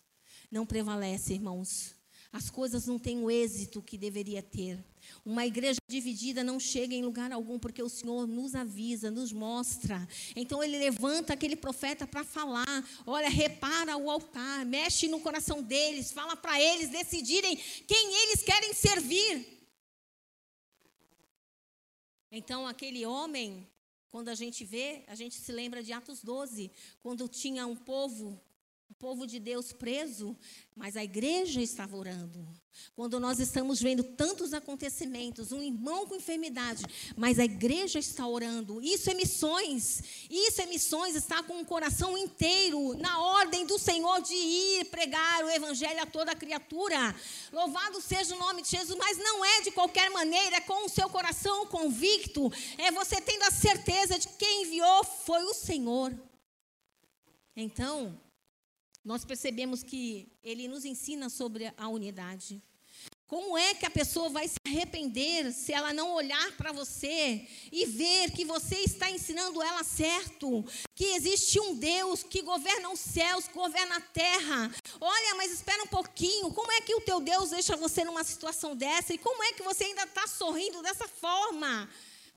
Não prevalece, irmãos. As coisas não têm o êxito que deveria ter. Uma igreja dividida não chega em lugar algum, porque o Senhor nos avisa, nos mostra. Então ele levanta aquele profeta para falar: olha, repara o altar, mexe no coração deles, fala para eles decidirem quem eles querem servir. Então aquele homem quando a gente vê, a gente se lembra de Atos 12, quando tinha um povo o povo de Deus preso, mas a igreja estava orando. Quando nós estamos vendo tantos acontecimentos, um irmão com enfermidade, mas a igreja está orando. Isso é missões. Isso é missões, está com o coração inteiro na ordem do Senhor de ir pregar o evangelho a toda criatura. Louvado seja o nome de Jesus, mas não é de qualquer maneira, é com o seu coração convicto, é você tendo a certeza de que quem enviou foi o Senhor. Então, nós percebemos que ele nos ensina sobre a unidade. Como é que a pessoa vai se arrepender se ela não olhar para você e ver que você está ensinando ela certo? Que existe um Deus que governa os céus, governa a terra. Olha, mas espera um pouquinho. Como é que o teu Deus deixa você numa situação dessa? E como é que você ainda está sorrindo dessa forma?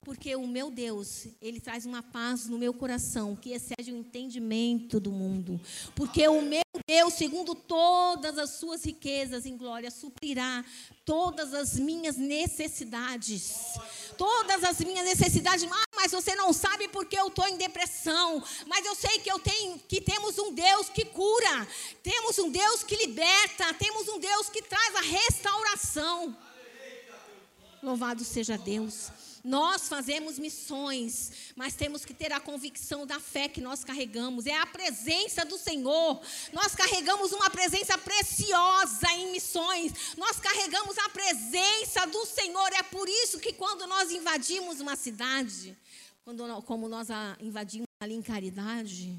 Porque o meu Deus, ele traz uma paz no meu coração que excede o entendimento do mundo. Porque o meu Deus, segundo todas as suas riquezas em glória, suprirá todas as minhas necessidades. Todas as minhas necessidades. Ah, mas você não sabe porque eu estou em depressão. Mas eu sei que eu tenho, que temos um Deus que cura. Temos um Deus que liberta. Temos um Deus que traz a restauração. Louvado seja Deus. Nós fazemos missões, mas temos que ter a convicção da fé que nós carregamos. É a presença do Senhor. Nós carregamos uma presença preciosa em missões. Nós carregamos a presença do Senhor. É por isso que quando nós invadimos uma cidade, quando, como nós a invadimos ali em caridade,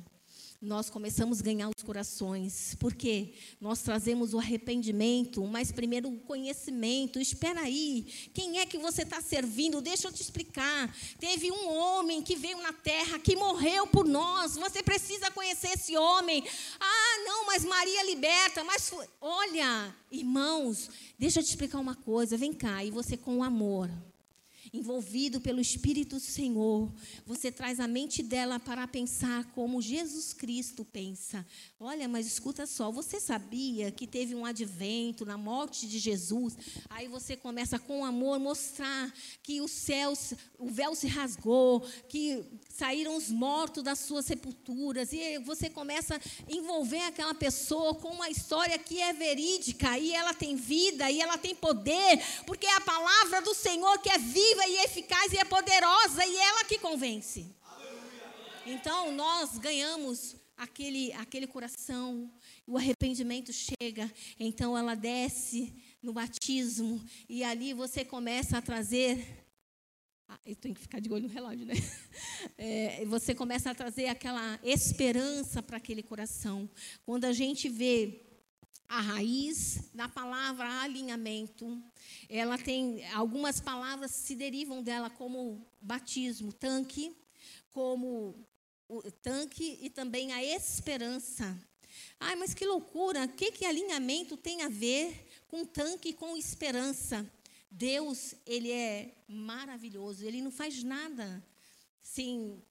nós começamos a ganhar os corações, porque nós trazemos o arrependimento, mas primeiro o conhecimento. Espera aí, quem é que você está servindo? Deixa eu te explicar. Teve um homem que veio na terra, que morreu por nós. Você precisa conhecer esse homem. Ah, não, mas Maria liberta. Mas olha, irmãos, deixa eu te explicar uma coisa. Vem cá, e você com amor envolvido pelo Espírito do Senhor, você traz a mente dela para pensar como Jesus Cristo pensa. Olha, mas escuta só, você sabia que teve um advento na morte de Jesus? Aí você começa com amor mostrar que os céus, o véu se rasgou, que saíram os mortos das suas sepulturas, e você começa a envolver aquela pessoa com uma história que é verídica, e ela tem vida, e ela tem poder, porque é a palavra do Senhor que é viva e eficaz e é poderosa, e ela que convence. Então, nós ganhamos aquele, aquele coração, o arrependimento chega, então ela desce no batismo, e ali você começa a trazer ah, eu tenho que ficar de olho no relógio, né? É, você começa a trazer aquela esperança para aquele coração. Quando a gente vê a raiz da palavra alinhamento, ela tem algumas palavras se derivam dela como batismo, tanque, como o tanque e também a esperança. Ai, mas que loucura! O que que alinhamento tem a ver com tanque e com esperança? Deus, ele é maravilhoso, ele não faz nada sem,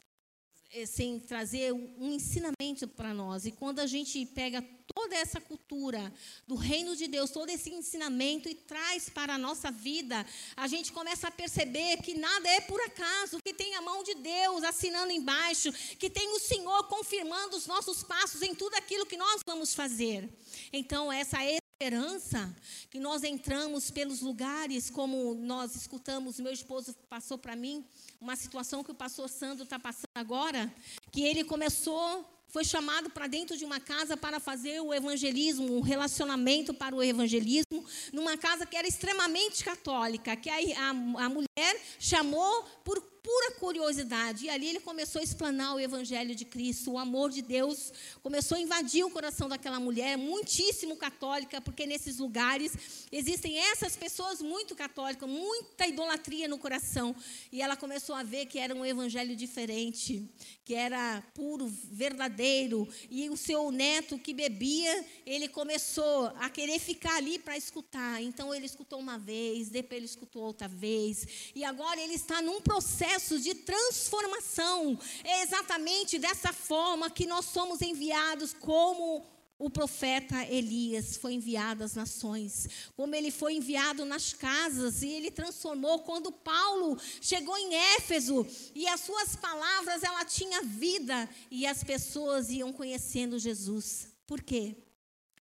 sem trazer um ensinamento para nós. E quando a gente pega toda essa cultura do reino de Deus, todo esse ensinamento e traz para a nossa vida, a gente começa a perceber que nada é por acaso, que tem a mão de Deus assinando embaixo, que tem o Senhor confirmando os nossos passos em tudo aquilo que nós vamos fazer. Então, essa esperança que nós entramos pelos lugares, como nós escutamos, meu esposo passou para mim uma situação que o pastor Sandro está passando agora, que ele começou, foi chamado para dentro de uma casa para fazer o evangelismo, um relacionamento para o evangelismo, numa casa que era extremamente católica, que a, a, a mulher chamou por pura curiosidade. E ali ele começou a explanar o evangelho de Cristo, o amor de Deus começou a invadir o coração daquela mulher, muitíssimo católica, porque nesses lugares existem essas pessoas muito católicas, muita idolatria no coração. E ela começou a ver que era um evangelho diferente, que era puro, verdadeiro. E o seu neto que bebia, ele começou a querer ficar ali para escutar. Então ele escutou uma vez, depois ele escutou outra vez. E agora ele está num processo processo de transformação. É exatamente dessa forma que nós somos enviados como o profeta Elias foi enviado às nações, como ele foi enviado nas casas e ele transformou quando Paulo chegou em Éfeso e as suas palavras ela tinha vida e as pessoas iam conhecendo Jesus. Por quê?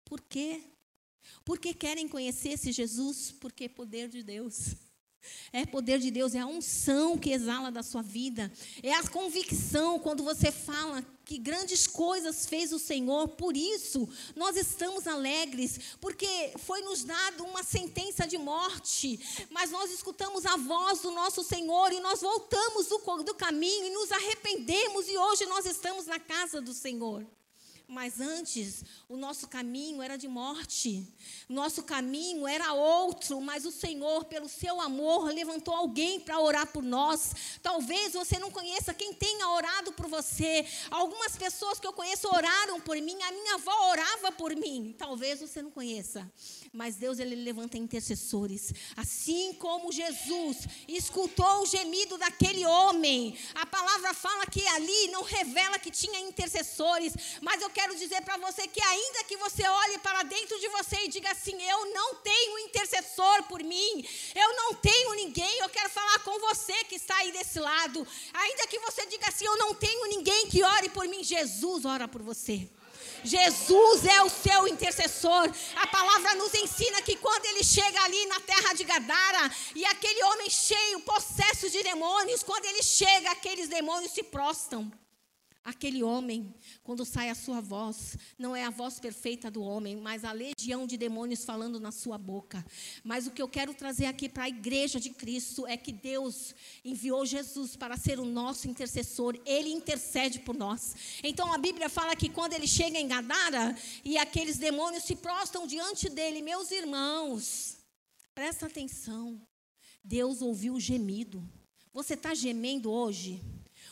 Por quê? Porque querem conhecer esse Jesus? Porque é poder de Deus. É poder de Deus, é a unção que exala da sua vida, é a convicção quando você fala que grandes coisas fez o Senhor, por isso nós estamos alegres, porque foi nos dado uma sentença de morte, mas nós escutamos a voz do nosso Senhor e nós voltamos do, do caminho e nos arrependemos e hoje nós estamos na casa do Senhor. Mas antes, o nosso caminho era de morte. Nosso caminho era outro, mas o Senhor, pelo seu amor, levantou alguém para orar por nós. Talvez você não conheça quem tenha orado por você. Algumas pessoas que eu conheço oraram por mim, a minha avó orava por mim. Talvez você não conheça. Mas Deus ele levanta intercessores. Assim como Jesus escutou o gemido daquele homem. A palavra fala que ali não revela que tinha intercessores, mas eu quero dizer para você que ainda que você olhe para dentro de você e diga assim: "Eu não tenho intercessor por mim. Eu não tenho ninguém". Eu quero falar com você que está aí desse lado. Ainda que você diga assim: "Eu não tenho ninguém que ore por mim". Jesus ora por você. Jesus é o seu intercessor. A palavra nos ensina que quando ele chega ali na terra de Gadara e aquele homem cheio, possesso de demônios, quando ele chega, aqueles demônios se prostam. Aquele homem, quando sai a sua voz, não é a voz perfeita do homem, mas a legião de demônios falando na sua boca. Mas o que eu quero trazer aqui para a igreja de Cristo é que Deus enviou Jesus para ser o nosso intercessor, ele intercede por nós. Então a Bíblia fala que quando ele chega em Gadara e aqueles demônios se prostam diante dele, meus irmãos, presta atenção. Deus ouviu o gemido. Você está gemendo hoje?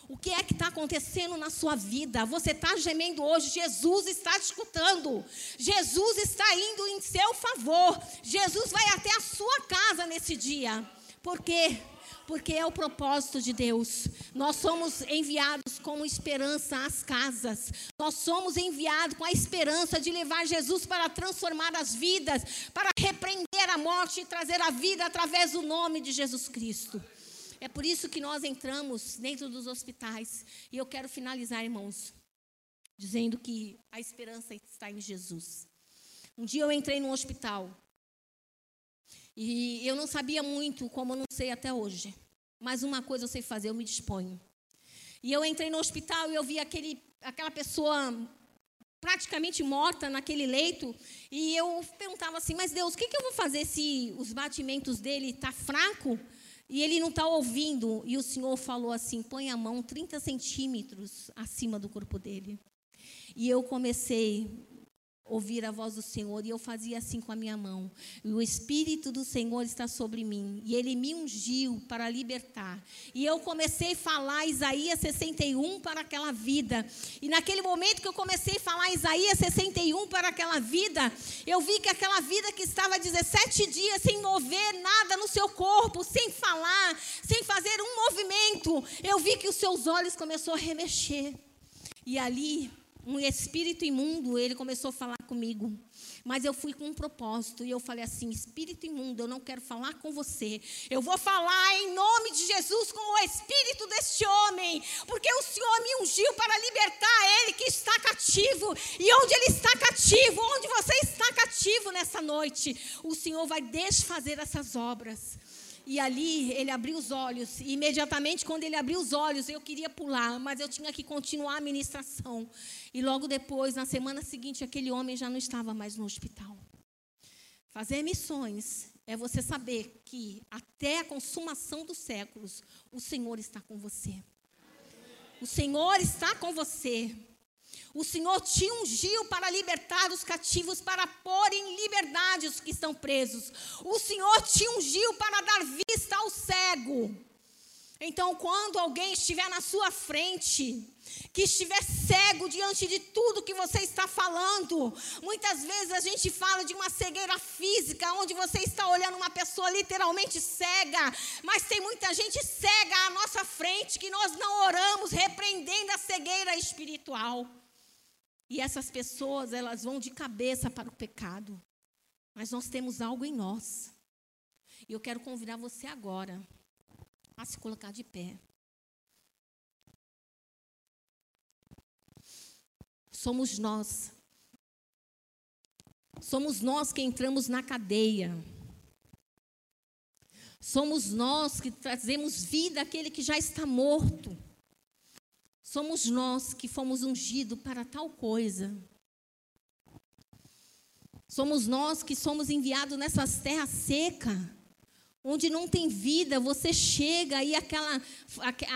O que é que está acontecendo na sua vida? Você está gemendo hoje, Jesus está te escutando. Jesus está indo em seu favor. Jesus vai até a sua casa nesse dia. Por quê? Porque é o propósito de Deus. Nós somos enviados com esperança às casas. Nós somos enviados com a esperança de levar Jesus para transformar as vidas, para repreender a morte e trazer a vida através do nome de Jesus Cristo. É por isso que nós entramos dentro dos hospitais. E eu quero finalizar, irmãos, dizendo que a esperança está em Jesus. Um dia eu entrei num hospital. E eu não sabia muito, como eu não sei até hoje. Mas uma coisa eu sei fazer, eu me disponho. E eu entrei no hospital e eu vi aquele, aquela pessoa praticamente morta naquele leito. E eu perguntava assim, mas Deus, o que, que eu vou fazer se os batimentos dele tá fraco? E ele não está ouvindo. E o Senhor falou assim: põe a mão 30 centímetros acima do corpo dele. E eu comecei ouvir a voz do Senhor, e eu fazia assim com a minha mão. E o Espírito do Senhor está sobre mim, e ele me ungiu para libertar. E eu comecei a falar Isaías 61 para aquela vida. E naquele momento que eu comecei a falar Isaías 61 para aquela vida, eu vi que aquela vida que estava 17 dias sem mover nada no seu corpo, sem falar, sem fazer um movimento, eu vi que os seus olhos começou a remexer. E ali um espírito imundo, ele começou a falar comigo. Mas eu fui com um propósito e eu falei assim: Espírito imundo, eu não quero falar com você. Eu vou falar em nome de Jesus com o espírito deste homem, porque o Senhor me ungiu para libertar ele que está cativo. E onde ele está cativo, onde você está cativo nessa noite, o Senhor vai desfazer essas obras. E ali ele abriu os olhos. E imediatamente, quando ele abriu os olhos, eu queria pular, mas eu tinha que continuar a ministração. E logo depois, na semana seguinte, aquele homem já não estava mais no hospital. Fazer missões é você saber que até a consumação dos séculos, o Senhor está com você. O Senhor está com você. O Senhor te ungiu para libertar os cativos, para pôr em liberdade os que estão presos. O Senhor te ungiu para dar vista ao cego. Então, quando alguém estiver na sua frente, que estiver cego diante de tudo que você está falando, muitas vezes a gente fala de uma cegueira física, onde você está olhando uma pessoa literalmente cega, mas tem muita gente cega à nossa frente que nós não oramos repreendendo a cegueira espiritual. E essas pessoas, elas vão de cabeça para o pecado. Mas nós temos algo em nós. E eu quero convidar você agora a se colocar de pé. Somos nós Somos nós que entramos na cadeia. Somos nós que trazemos vida àquele que já está morto. Somos nós que fomos ungidos para tal coisa. Somos nós que somos enviados nessas terras secas onde não tem vida, você chega e aquela,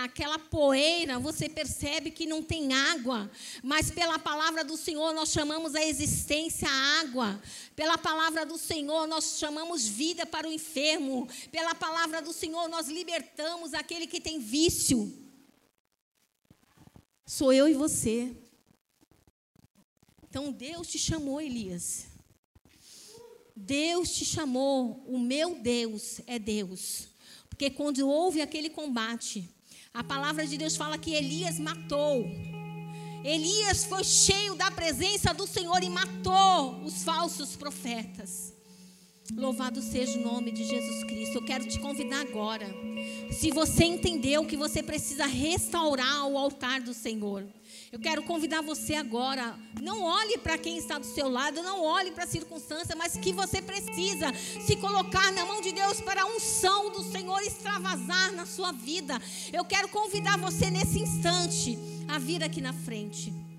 aquela poeira, você percebe que não tem água, mas pela palavra do Senhor nós chamamos a existência água, pela palavra do Senhor nós chamamos vida para o enfermo, pela palavra do Senhor nós libertamos aquele que tem vício. Sou eu e você. Então Deus te chamou, Elias. Deus te chamou, o meu Deus é Deus. Porque quando houve aquele combate, a palavra de Deus fala que Elias matou. Elias foi cheio da presença do Senhor e matou os falsos profetas. Louvado seja o nome de Jesus Cristo. Eu quero te convidar agora. Se você entendeu que você precisa restaurar o altar do Senhor, eu quero convidar você agora. Não olhe para quem está do seu lado, não olhe para a circunstância, mas que você precisa se colocar na mão de Deus para a unção do Senhor extravasar na sua vida. Eu quero convidar você nesse instante a vir aqui na frente.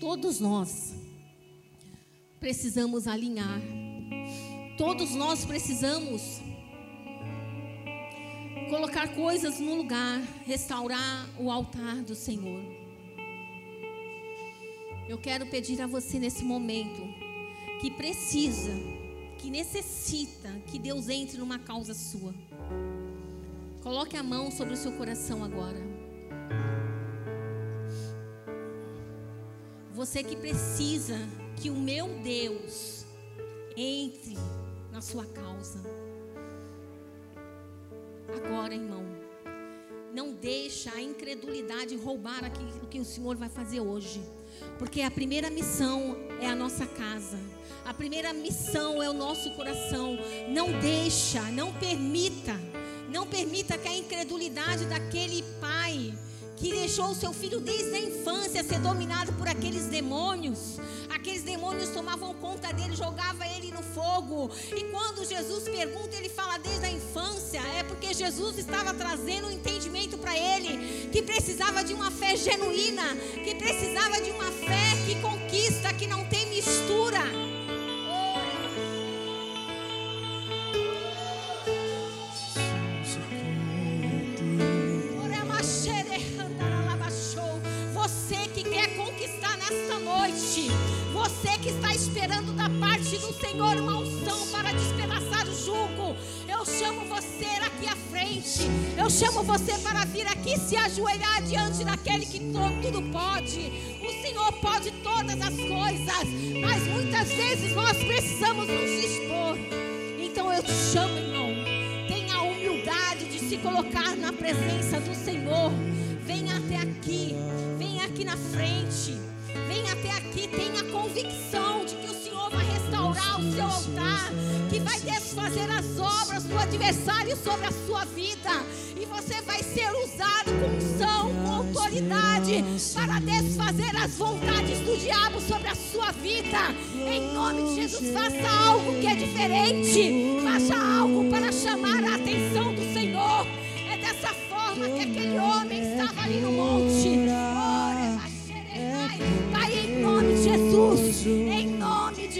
Todos nós precisamos alinhar. Todos nós precisamos colocar coisas no lugar, restaurar o altar do Senhor. Eu quero pedir a você nesse momento que precisa, que necessita que Deus entre numa causa sua. Coloque a mão sobre o seu coração agora. Você que precisa que o meu Deus entre na sua causa agora, irmão. Não deixa a incredulidade roubar aquilo que o Senhor vai fazer hoje. Porque a primeira missão é a nossa casa. A primeira missão é o nosso coração. Não deixa, não permita, não permita que a incredulidade daquele pai que deixou o seu filho desde a infância ser dominado por aqueles demônios. Aqueles demônios tomavam conta dele, jogava ele no fogo. E quando Jesus pergunta, ele fala desde a infância, é porque Jesus estava trazendo um entendimento para ele que precisava de uma fé genuína, que precisava de uma fé que conquista, que não tem parte do Senhor uma unção para despedaçar o jugo, eu chamo você aqui à frente. Eu chamo você para vir aqui se ajoelhar diante daquele que tudo pode. O Senhor pode todas as coisas, mas muitas vezes nós precisamos nos expor. Então eu te chamo, irmão. Tenha a humildade de se colocar na presença do Senhor. Venha até aqui, venha aqui na frente. Vem até aqui, tenha convicção de que restaurar o seu altar, que vai desfazer as obras do adversário sobre a sua vida, e você vai ser usado com unção, com autoridade, para desfazer as vontades do diabo sobre a sua vida. Em nome de Jesus, faça algo que é diferente, faça algo para chamar a atenção do Senhor. É dessa forma que aquele homem estava ali no monte. Oh, Pai, em nome de Jesus, em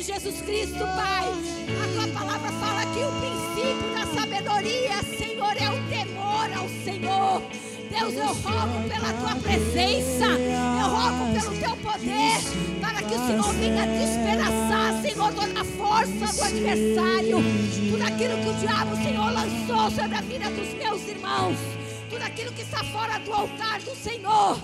Jesus Cristo, Pai. A tua palavra fala que o princípio da sabedoria, Senhor, é o temor ao Senhor. Deus, eu rogo pela tua presença, eu rogo pelo teu poder, para que o Senhor venha despedaçar, Senhor, toda a força do adversário, tudo aquilo que o diabo, Senhor, lançou sobre a vida dos meus irmãos, tudo aquilo que está fora do altar do Senhor.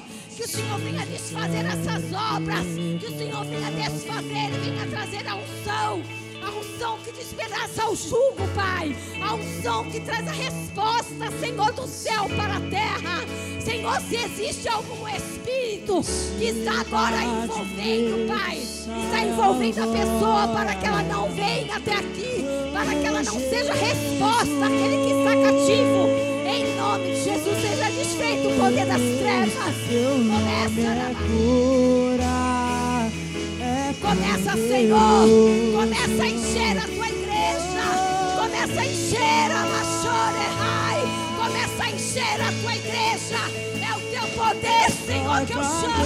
Que o Senhor venha desfazer essas obras. Que o Senhor venha desfazer e venha trazer a unção. A unção que despedaça o jugo, Pai. A unção que traz a resposta, Senhor, do céu para a terra. Senhor, se existe algum espírito que está agora envolvendo, Pai, está envolvendo a pessoa para que ela não venha até aqui, para que ela não seja resposta àquele que está cativo Em nome de Jesus, seja desfeito o poder das trevas. Começa, é é começa, Senhor. Começa a encher a tua igreja. Começa a encher a Machorerai. Começa a encher a tua igreja. É o teu poder, Senhor, que eu chamo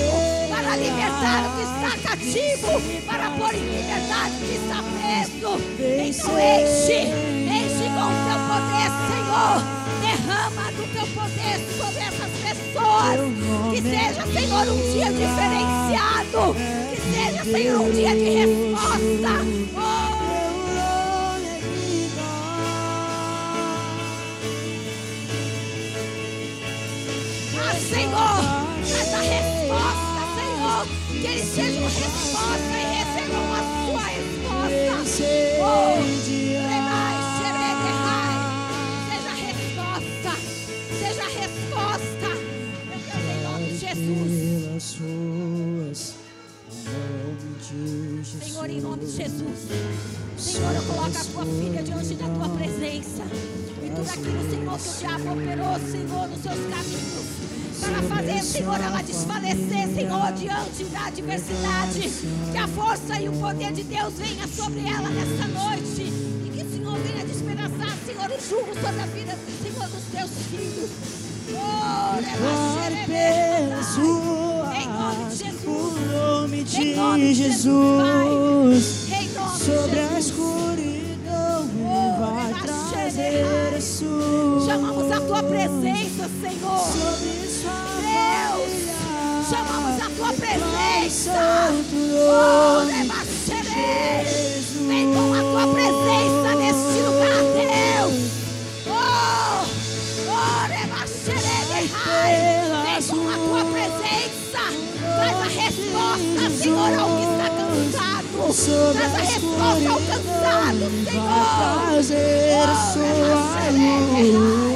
para libertar o que está cativo, para pôr em liberdade o que está preso. Então enche, enche com o teu poder, Senhor derrama do teu poder sobre essas pessoas. Que seja, Senhor, um dia diferenciado. Que seja, Senhor, um dia de resposta. Oh. Ah, Senhor, traz a resposta, Senhor. Que eles sejam resposta e recebam a sua resposta. Oh. Senhor, ela desfalecer, Senhor, diante da adversidade. Que a força e o poder de Deus venha sobre ela nesta noite. E que o Senhor venha despedaçar, Senhor, o jugo sobre a vida, Senhor, dos teus filhos. Oh, em nome de Jesus. O nome de Jesus. Oh, Vem com a tua presença neste lugar, Deus. Oh, oh, Vem com a tua presença. Traz a resposta, Senhor, ao que está cansado. Traz a resposta ao cansado, Senhor. Trazer a sua luz.